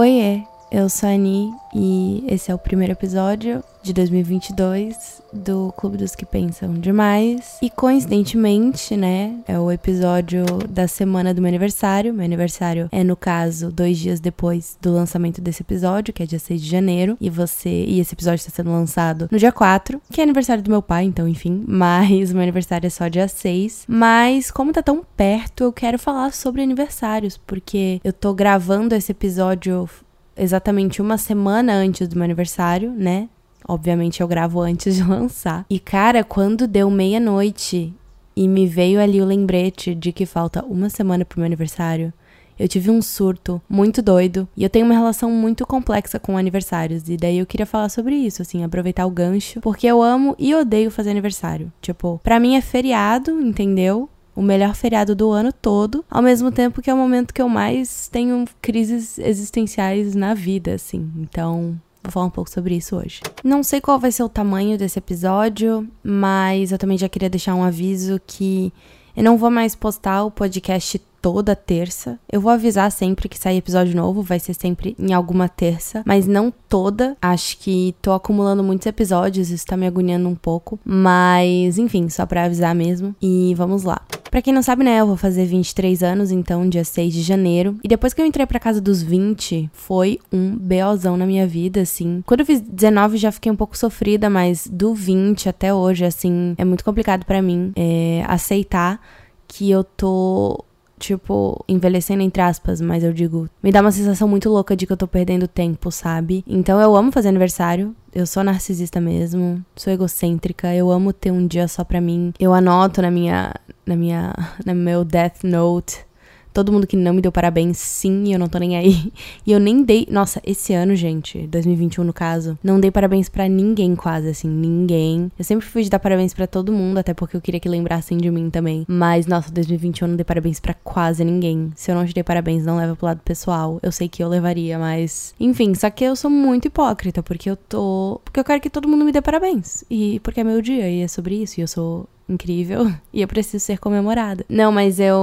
我也。Eu sou a Ani e esse é o primeiro episódio de 2022 do Clube dos que Pensam Demais. E coincidentemente, né, é o episódio da semana do meu aniversário. Meu aniversário é, no caso, dois dias depois do lançamento desse episódio, que é dia 6 de janeiro. E você. E esse episódio está sendo lançado no dia 4, que é aniversário do meu pai, então, enfim. Mas o meu aniversário é só dia 6. Mas, como tá tão perto, eu quero falar sobre aniversários, porque eu tô gravando esse episódio exatamente uma semana antes do meu aniversário, né? Obviamente eu gravo antes de lançar. E cara, quando deu meia-noite e me veio ali o lembrete de que falta uma semana pro meu aniversário, eu tive um surto muito doido e eu tenho uma relação muito complexa com aniversários. E daí eu queria falar sobre isso, assim, aproveitar o gancho, porque eu amo e odeio fazer aniversário. Tipo, pra mim é feriado, entendeu? O melhor feriado do ano todo, ao mesmo tempo que é o momento que eu mais tenho crises existenciais na vida, assim. Então, Vou falar um pouco sobre isso hoje. Não sei qual vai ser o tamanho desse episódio, mas eu também já queria deixar um aviso que eu não vou mais postar o podcast toda terça. Eu vou avisar sempre que sair episódio novo, vai ser sempre em alguma terça, mas não toda. Acho que tô acumulando muitos episódios, isso tá me agoniando um pouco, mas enfim, só para avisar mesmo. E vamos lá. Pra quem não sabe, né, eu vou fazer 23 anos, então dia 6 de janeiro. E depois que eu entrei pra casa dos 20, foi um BOzão na minha vida, assim. Quando eu fiz 19 já fiquei um pouco sofrida, mas do 20 até hoje, assim, é muito complicado para mim é, aceitar que eu tô tipo, envelhecendo entre aspas, mas eu digo, me dá uma sensação muito louca de que eu tô perdendo tempo, sabe? Então eu amo fazer aniversário. Eu sou narcisista mesmo, sou egocêntrica, eu amo ter um dia só pra mim. Eu anoto na minha na minha no meu death note Todo mundo que não me deu parabéns, sim, eu não tô nem aí. E eu nem dei. Nossa, esse ano, gente, 2021 no caso, não dei parabéns para ninguém, quase, assim, ninguém. Eu sempre fui de dar parabéns para todo mundo, até porque eu queria que lembrassem de mim também. Mas, nossa, 2021 eu não dei parabéns para quase ninguém. Se eu não te dei parabéns, não leva pro lado pessoal. Eu sei que eu levaria, mas. Enfim, só que eu sou muito hipócrita, porque eu tô. Porque eu quero que todo mundo me dê parabéns. E porque é meu dia, e é sobre isso, e eu sou incrível e eu preciso ser comemorada. Não, mas eu,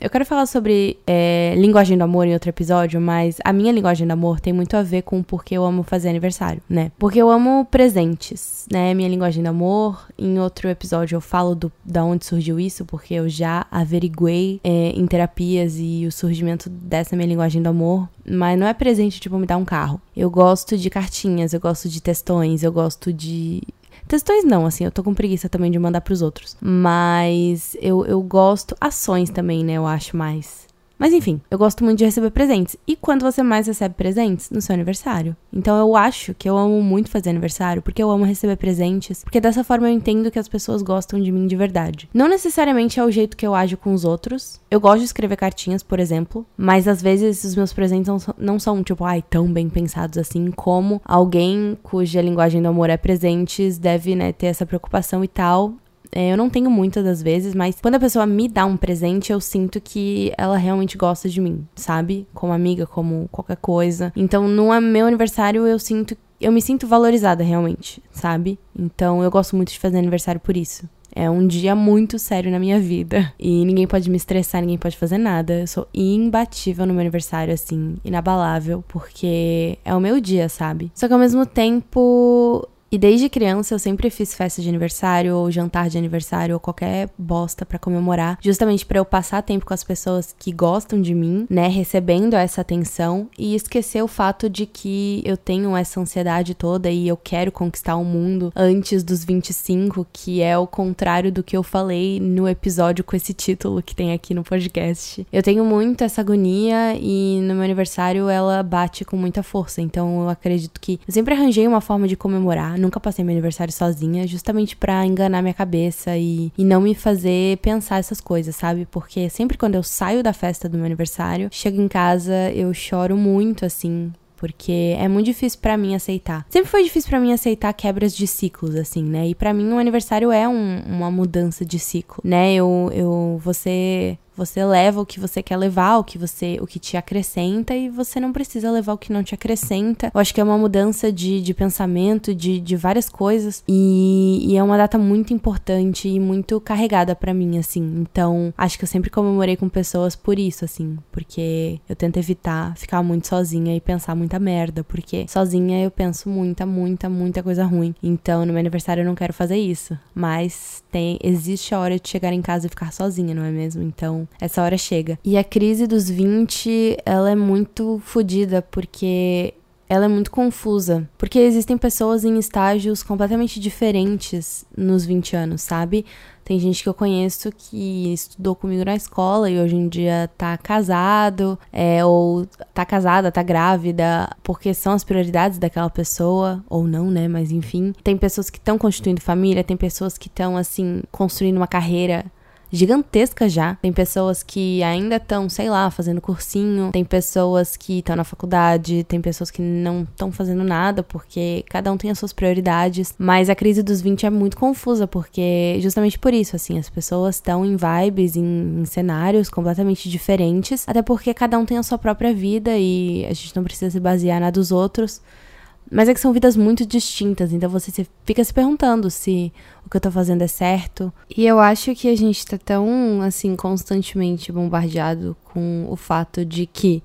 eu quero falar sobre é, linguagem do amor em outro episódio, mas a minha linguagem do amor tem muito a ver com porque eu amo fazer aniversário, né? Porque eu amo presentes, né? Minha linguagem do amor. Em outro episódio eu falo do, da onde surgiu isso, porque eu já averiguei é, em terapias e o surgimento dessa minha linguagem do amor. Mas não é presente, tipo, me dar um carro. Eu gosto de cartinhas, eu gosto de textões, eu gosto de Textões não, assim, eu tô com preguiça também de mandar pros outros. Mas eu, eu gosto. Ações também, né? Eu acho mais. Mas enfim, eu gosto muito de receber presentes. E quando você mais recebe presentes? No seu aniversário. Então eu acho que eu amo muito fazer aniversário, porque eu amo receber presentes, porque dessa forma eu entendo que as pessoas gostam de mim de verdade. Não necessariamente é o jeito que eu ajo com os outros. Eu gosto de escrever cartinhas, por exemplo, mas às vezes os meus presentes não, não são, tipo, ai, tão bem pensados assim, como alguém cuja linguagem do amor é presentes deve, né, ter essa preocupação e tal. É, eu não tenho muitas das vezes, mas quando a pessoa me dá um presente, eu sinto que ela realmente gosta de mim, sabe? Como amiga, como qualquer coisa. Então, no meu aniversário, eu sinto eu me sinto valorizada realmente, sabe? Então eu gosto muito de fazer aniversário por isso. É um dia muito sério na minha vida. E ninguém pode me estressar, ninguém pode fazer nada. Eu sou imbatível no meu aniversário, assim, inabalável, porque é o meu dia, sabe? Só que ao mesmo tempo e desde criança eu sempre fiz festa de aniversário ou jantar de aniversário ou qualquer bosta para comemorar, justamente para eu passar tempo com as pessoas que gostam de mim, né, recebendo essa atenção e esquecer o fato de que eu tenho essa ansiedade toda e eu quero conquistar o mundo antes dos 25, que é o contrário do que eu falei no episódio com esse título que tem aqui no podcast. Eu tenho muito essa agonia e no meu aniversário ela bate com muita força, então eu acredito que eu sempre arranjei uma forma de comemorar nunca passei meu aniversário sozinha, justamente para enganar minha cabeça e, e não me fazer pensar essas coisas, sabe? Porque sempre quando eu saio da festa do meu aniversário, chego em casa, eu choro muito, assim, porque é muito difícil para mim aceitar. Sempre foi difícil para mim aceitar quebras de ciclos, assim, né? E para mim um aniversário é um, uma mudança de ciclo, né? Eu, eu, você Você leva o que você quer levar, o que você, o que te acrescenta e você não precisa levar o que não te acrescenta. Eu acho que é uma mudança de, de pensamento, de, de várias coisas e, e é uma data muito importante e muito carregada para mim, assim. Então, acho que eu sempre comemorei com pessoas por isso, assim, porque eu tento evitar ficar muito sozinha e pensar muita merda, porque sozinha eu penso muita, muita, muita coisa ruim. Então, no meu aniversário eu não quero fazer isso, mas tem existe a hora de chegar em casa e ficar sozinha, não é mesmo? Então, essa hora chega. E a crise dos 20, ela é muito fodida porque ela é muito confusa, porque existem pessoas em estágios completamente diferentes nos 20 anos, sabe? Tem gente que eu conheço que estudou comigo na escola e hoje em dia tá casado, é, ou tá casada, tá grávida, porque são as prioridades daquela pessoa, ou não, né? Mas enfim. Tem pessoas que estão constituindo família, tem pessoas que estão, assim, construindo uma carreira gigantesca já. Tem pessoas que ainda estão, sei lá, fazendo cursinho, tem pessoas que estão na faculdade, tem pessoas que não estão fazendo nada porque cada um tem as suas prioridades. Mas a crise dos 20 é muito confusa porque justamente por isso, assim, as pessoas estão em vibes, em, em cenários completamente diferentes, até porque cada um tem a sua própria vida e a gente não precisa se basear na dos outros. Mas é que são vidas muito distintas, então você fica se perguntando se o que eu tô fazendo é certo. E eu acho que a gente tá tão, assim, constantemente bombardeado com o fato de que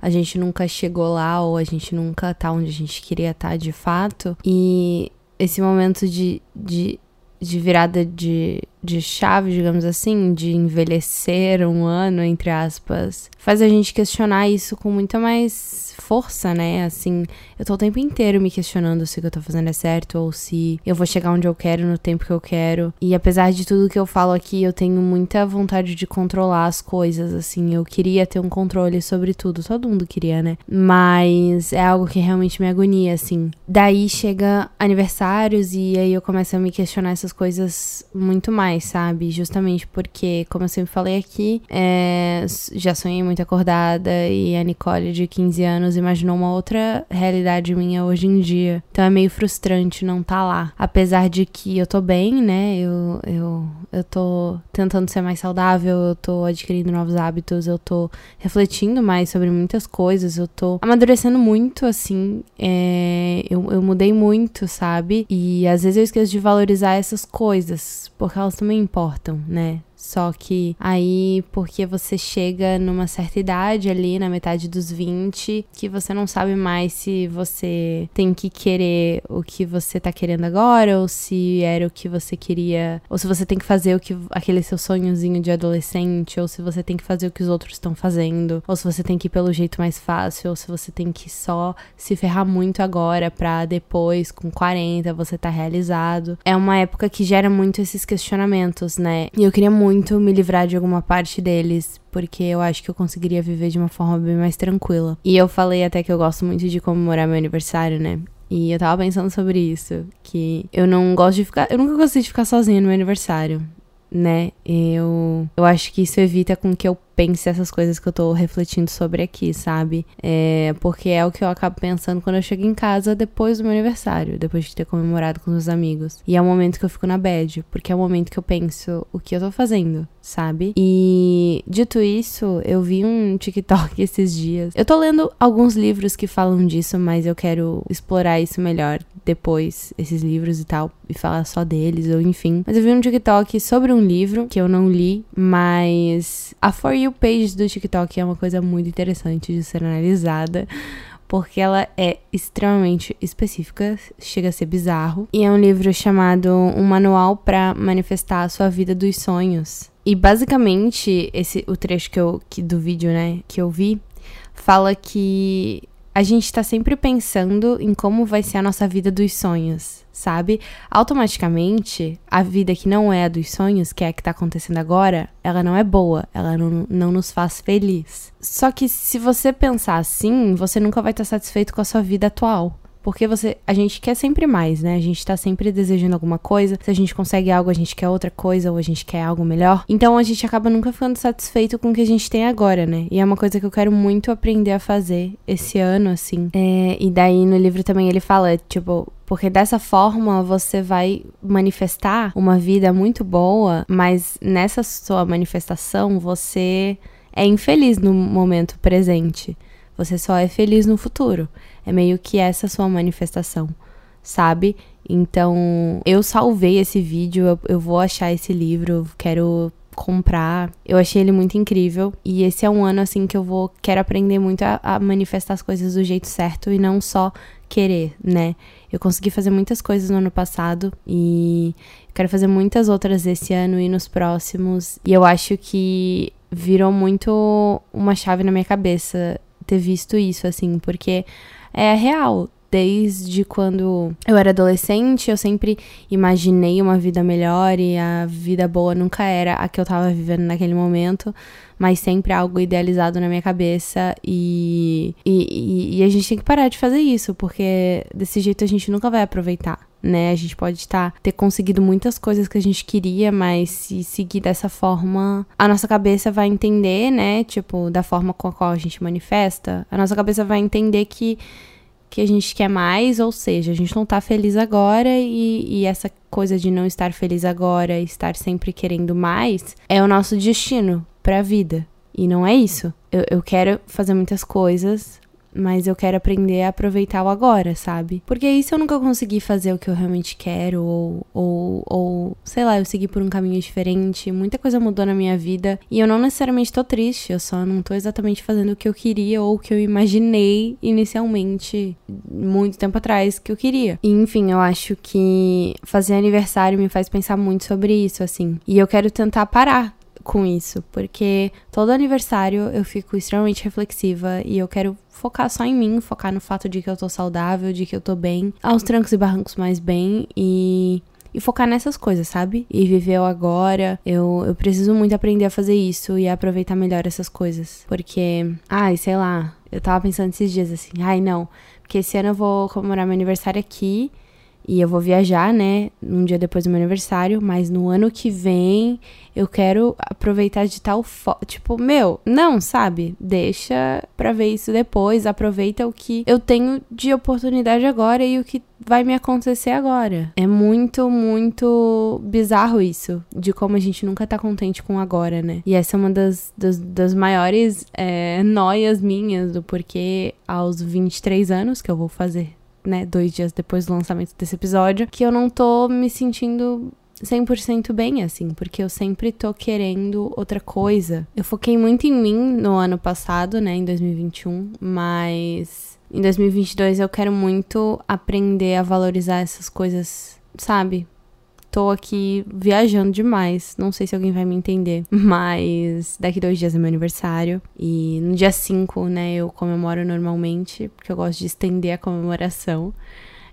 a gente nunca chegou lá ou a gente nunca tá onde a gente queria estar tá de fato. E esse momento de, de, de virada de, de chave, digamos assim, de envelhecer um ano, entre aspas, faz a gente questionar isso com muita mais força, né? Assim, eu tô o tempo inteiro me questionando se o que eu tô fazendo é certo ou se eu vou chegar onde eu quero no tempo que eu quero. E apesar de tudo que eu falo aqui, eu tenho muita vontade de controlar as coisas, assim. Eu queria ter um controle sobre tudo. Todo mundo queria, né? Mas é algo que realmente me agonia, assim. Daí chega aniversários e aí eu começo a me questionar essas coisas muito mais, sabe? Justamente porque, como eu sempre falei aqui, é... já sonhei muito acordada e a Nicole de 15 anos anos imaginou uma outra realidade minha hoje em dia. Então é meio frustrante não estar tá lá. Apesar de que eu tô bem, né? Eu, eu, eu tô tentando ser mais saudável, eu tô adquirindo novos hábitos, eu tô refletindo mais sobre muitas coisas, eu tô amadurecendo muito, assim. É, eu, eu mudei muito, sabe? E às vezes eu esqueço de valorizar essas coisas, porque elas também importam, né? Só que aí, porque você chega numa certa idade ali, na metade dos 20, que você não sabe mais se você tem que querer o que você tá querendo agora, ou se era o que você queria, ou se você tem que fazer o que aquele seu sonhozinho de adolescente, ou se você tem que fazer o que os outros estão fazendo, ou se você tem que ir pelo jeito mais fácil, ou se você tem que só se ferrar muito agora pra depois, com 40, você tá realizado. É uma época que gera muito esses questionamentos, né? E eu queria muito muito me livrar de alguma parte deles, porque eu acho que eu conseguiria viver de uma forma bem mais tranquila. E eu falei até que eu gosto muito de comemorar meu aniversário, né? E eu tava pensando sobre isso, que eu não gosto de ficar, eu nunca gostei de ficar sozinha no meu aniversário, né? Eu eu acho que isso evita com que eu pense essas coisas que eu tô refletindo sobre aqui, sabe? É, porque é o que eu acabo pensando quando eu chego em casa depois do meu aniversário, depois de ter comemorado com os amigos. E é o momento que eu fico na bad, porque é o momento que eu penso o que eu tô fazendo, sabe? E dito isso, eu vi um TikTok esses dias. Eu tô lendo alguns livros que falam disso, mas eu quero explorar isso melhor depois, esses livros e tal, e falar só deles, ou enfim. Mas eu vi um TikTok sobre um livro que eu não li, mas a For page do TikTok é uma coisa muito interessante de ser analisada porque ela é extremamente específica, chega a ser bizarro. E é um livro chamado Um Manual para Manifestar a Sua Vida dos Sonhos. E basicamente, esse o trecho que eu, que, do vídeo, né, que eu vi, fala que a gente tá sempre pensando em como vai ser a nossa vida dos sonhos, sabe? Automaticamente, a vida que não é a dos sonhos, que é a que tá acontecendo agora, ela não é boa, ela não, não nos faz feliz. Só que se você pensar assim, você nunca vai estar satisfeito com a sua vida atual Porque você, a gente quer sempre mais, né? A gente tá sempre desejando alguma coisa. Se a gente consegue algo, a gente quer outra coisa ou a gente quer algo melhor. Então a gente acaba nunca ficando satisfeito com o que a gente tem agora, né? E é uma coisa que eu quero muito aprender a fazer esse ano, assim. É, e daí no livro também ele fala, tipo, porque dessa forma você vai manifestar uma vida muito boa, mas nessa sua manifestação você é infeliz no momento presente. Você só é feliz no futuro. É meio que essa sua manifestação, sabe? Então, eu salvei esse vídeo, eu, eu vou achar esse livro, quero comprar. Eu achei ele muito incrível. E esse é um ano, assim, que eu vou. Quero aprender muito a, a, manifestar as coisas do jeito certo e não só querer, né? Eu consegui fazer muitas coisas no ano passado e quero fazer muitas outras esse ano e nos próximos. E eu acho que virou muito uma chave na minha cabeça ter visto isso, assim, porque é real. Desde quando eu era adolescente, eu sempre imaginei uma vida melhor e a vida boa nunca era a que eu tava vivendo naquele momento, mas sempre algo idealizado na minha cabeça. E, e, e a gente tem que parar de fazer isso, porque desse jeito a gente nunca vai aproveitar né? A gente pode estar ter conseguido muitas coisas que a gente queria, mas se seguir dessa forma, a nossa cabeça vai entender, né? Tipo, da forma com a qual a gente manifesta, a nossa cabeça vai entender que que a gente quer mais, ou seja, a gente não tá feliz agora e, e essa coisa de não estar feliz agora, estar sempre querendo mais, é o nosso destino pra vida. E não é isso. Eu, eu quero fazer muitas coisas, mas eu quero aprender a aproveitar o agora, sabe? Porque se eu nunca conseguir fazer o que eu realmente quero, ou, ou, ou sei lá, eu segui por um caminho diferente, muita coisa mudou na minha vida e eu não necessariamente tô triste, eu só não tô exatamente fazendo o que eu queria ou o que eu imaginei inicialmente, muito tempo atrás, que eu queria. E, enfim, eu acho que fazer aniversário me faz pensar muito sobre isso, assim. E eu quero tentar parar com isso, porque todo aniversário eu fico extremamente reflexiva e eu quero focar só em mim, focar no fato de que eu tô saudável, de que eu tô bem, aos trancos e barrancos mais bem e e focar nessas coisas, sabe? E viver o agora. Eu, eu preciso muito aprender a fazer isso e aproveitar melhor essas coisas. Porque, ai, sei lá, eu tava pensando esses dias assim, ai não, porque esse ano eu vou comemorar meu aniversário aqui e eu vou viajar, né, um dia depois do meu aniversário, mas no ano que vem eu quero aproveitar de tal foto. Tipo, meu, não, sabe? Deixa pra ver isso depois. Aproveita o que eu tenho de oportunidade agora e o que vai me acontecer agora. É muito, muito bizarro isso, de como a gente nunca tá contente com agora, né? E essa é uma das, das, das maiores é, noias minhas do porquê aos 23 anos que eu vou fazer né, dois dias depois do lançamento desse episódio, que eu não tô me sentindo 100% bem, assim, porque eu sempre tô querendo outra coisa. Eu foquei muito em mim no ano passado, né, em 2021, mas em 2022 eu quero muito aprender a valorizar essas coisas, sabe? Tô aqui viajando demais. Não sei se alguém vai me entender. Mas daqui dois dias é meu aniversário. E no dia 5, né, eu comemoro normalmente, porque eu gosto de estender a comemoração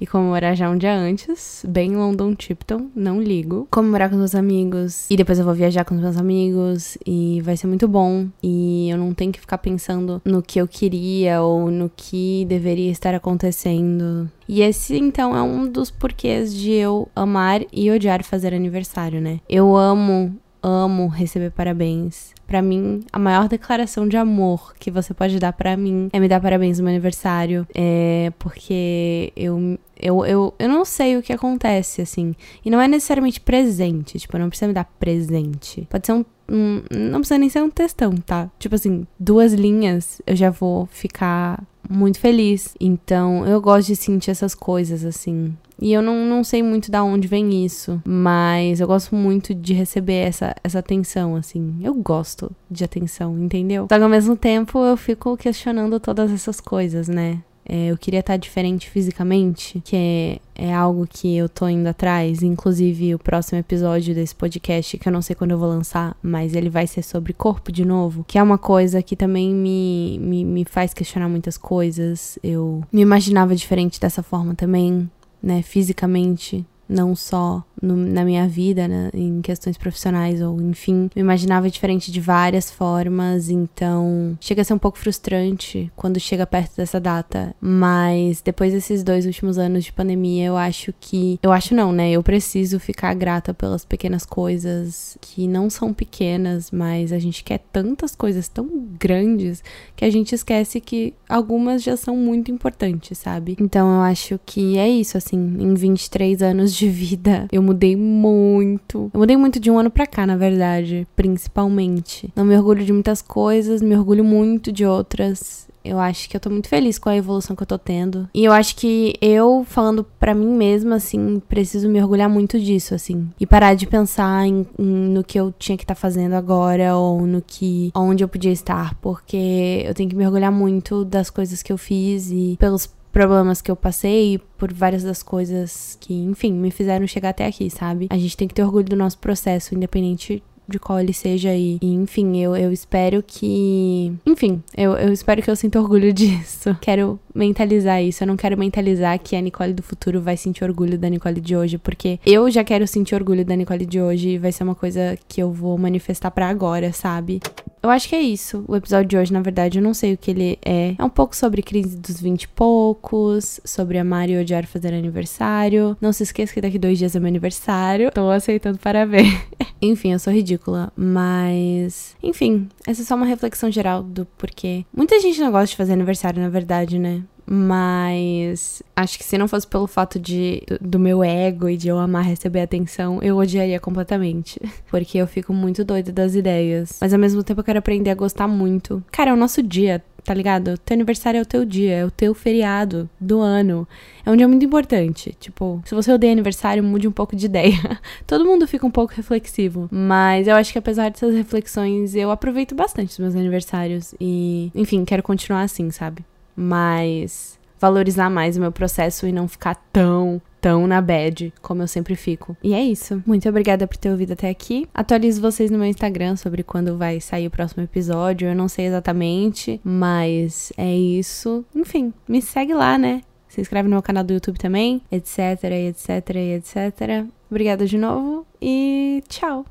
e comemorar já um dia antes, bem London Tipton, não ligo. Comemorar com os meus amigos e depois eu vou viajar com os meus amigos e vai ser muito bom. E eu não tenho que ficar pensando no que eu queria ou no que deveria estar acontecendo. E esse então é um dos porquês de eu amar e odiar fazer aniversário, né? Eu amo amo receber parabéns. Para mim, a maior declaração de amor que você pode dar para mim é me dar parabéns no meu aniversário. É porque eu, eu, eu, eu não sei o que acontece, assim. E não é necessariamente presente. Tipo, não precisa me dar presente. Pode ser um. um não precisa nem ser um textão, tá? Tipo assim, duas linhas eu já vou ficar muito feliz. Então, eu gosto de sentir essas coisas, assim. E eu não, não sei muito da onde vem isso, mas eu gosto muito de receber essa, essa atenção, assim. Eu gosto de atenção, entendeu? Só que ao mesmo tempo eu fico questionando todas essas coisas, né? É, eu queria estar diferente fisicamente, que é, é algo que eu tô indo atrás. Inclusive, o próximo episódio desse podcast, que eu não sei quando eu vou lançar, mas ele vai ser sobre corpo de novo, que é uma coisa que também me, me, me faz questionar muitas coisas. Eu me imaginava diferente dessa forma também, né, fisicamente, não só no, na minha vida, né, em questões profissionais ou enfim, me imaginava diferente de várias formas, então chega a ser um pouco frustrante quando chega perto dessa data. Mas depois desses dois últimos anos de pandemia, eu acho que. Eu acho não, né? Eu preciso ficar grata pelas pequenas coisas que não são pequenas, mas a gente quer tantas coisas tão grandes que a gente esquece que algumas já são muito importantes, sabe? Então eu acho que é isso, assim, em 23 anos de vida, eu mudei muito. Eu mudei muito de um ano pra cá, na verdade, principalmente. Não me orgulho de muitas coisas, me orgulho muito de outras. Eu acho que eu tô muito feliz com a evolução que eu tô tendo. E eu acho que eu, falando para mim mesma, assim, preciso me orgulhar muito disso, assim. E parar de pensar em, em no que eu tinha que estar tá fazendo agora ou no que. onde eu podia estar. Porque eu tenho que me orgulhar muito das coisas que eu fiz e pelos problemas que eu passei, por várias das coisas que, enfim, me fizeram chegar até aqui, sabe? A gente tem que ter orgulho do nosso processo, independente de qual ele seja aí. E, enfim, eu, eu espero que. Enfim, eu, eu espero que eu sinta orgulho disso. Quero mentalizar isso. Eu não quero mentalizar que a Nicole do futuro vai sentir orgulho da Nicole de hoje, porque eu já quero sentir orgulho da Nicole de hoje e vai ser uma coisa que eu vou manifestar para agora, sabe? Eu acho que é isso. O episódio de hoje, na verdade, eu não sei o que ele é. É um pouco sobre crise dos vinte e poucos, sobre amar e odiar fazer aniversário. Não se esqueça que daqui dois dias é meu aniversário. Tô aceitando parabéns. enfim, eu sou ridícula, mas. Enfim, essa é só uma reflexão geral do porquê. Muita gente não gosta de fazer aniversário, na verdade, né? Mas acho que se não fosse pelo fato de do meu ego e de eu amar receber atenção, eu odiaria completamente. Porque eu fico muito doida das ideias. Mas ao mesmo tempo eu quero aprender a gostar muito. Cara, é o nosso dia, tá ligado? Teu aniversário é o teu dia, é o teu feriado do ano. É um dia muito importante. Tipo, se você odeia aniversário, mude um pouco de ideia. Todo mundo fica um pouco reflexivo. Mas eu acho que apesar dessas reflexões, eu aproveito bastante os meus aniversários. E, enfim, quero continuar assim, sabe? mas valorizar mais o meu processo e não ficar tão, tão na bad como eu sempre fico. E é isso. Muito obrigada por ter ouvido até aqui. Atualizo vocês no meu Instagram sobre quando vai sair o próximo episódio. Eu não sei exatamente, mas é isso. Enfim, me segue lá, né? Se inscreve no meu canal do YouTube também, etc, etc, etc. Obrigada de novo e tchau.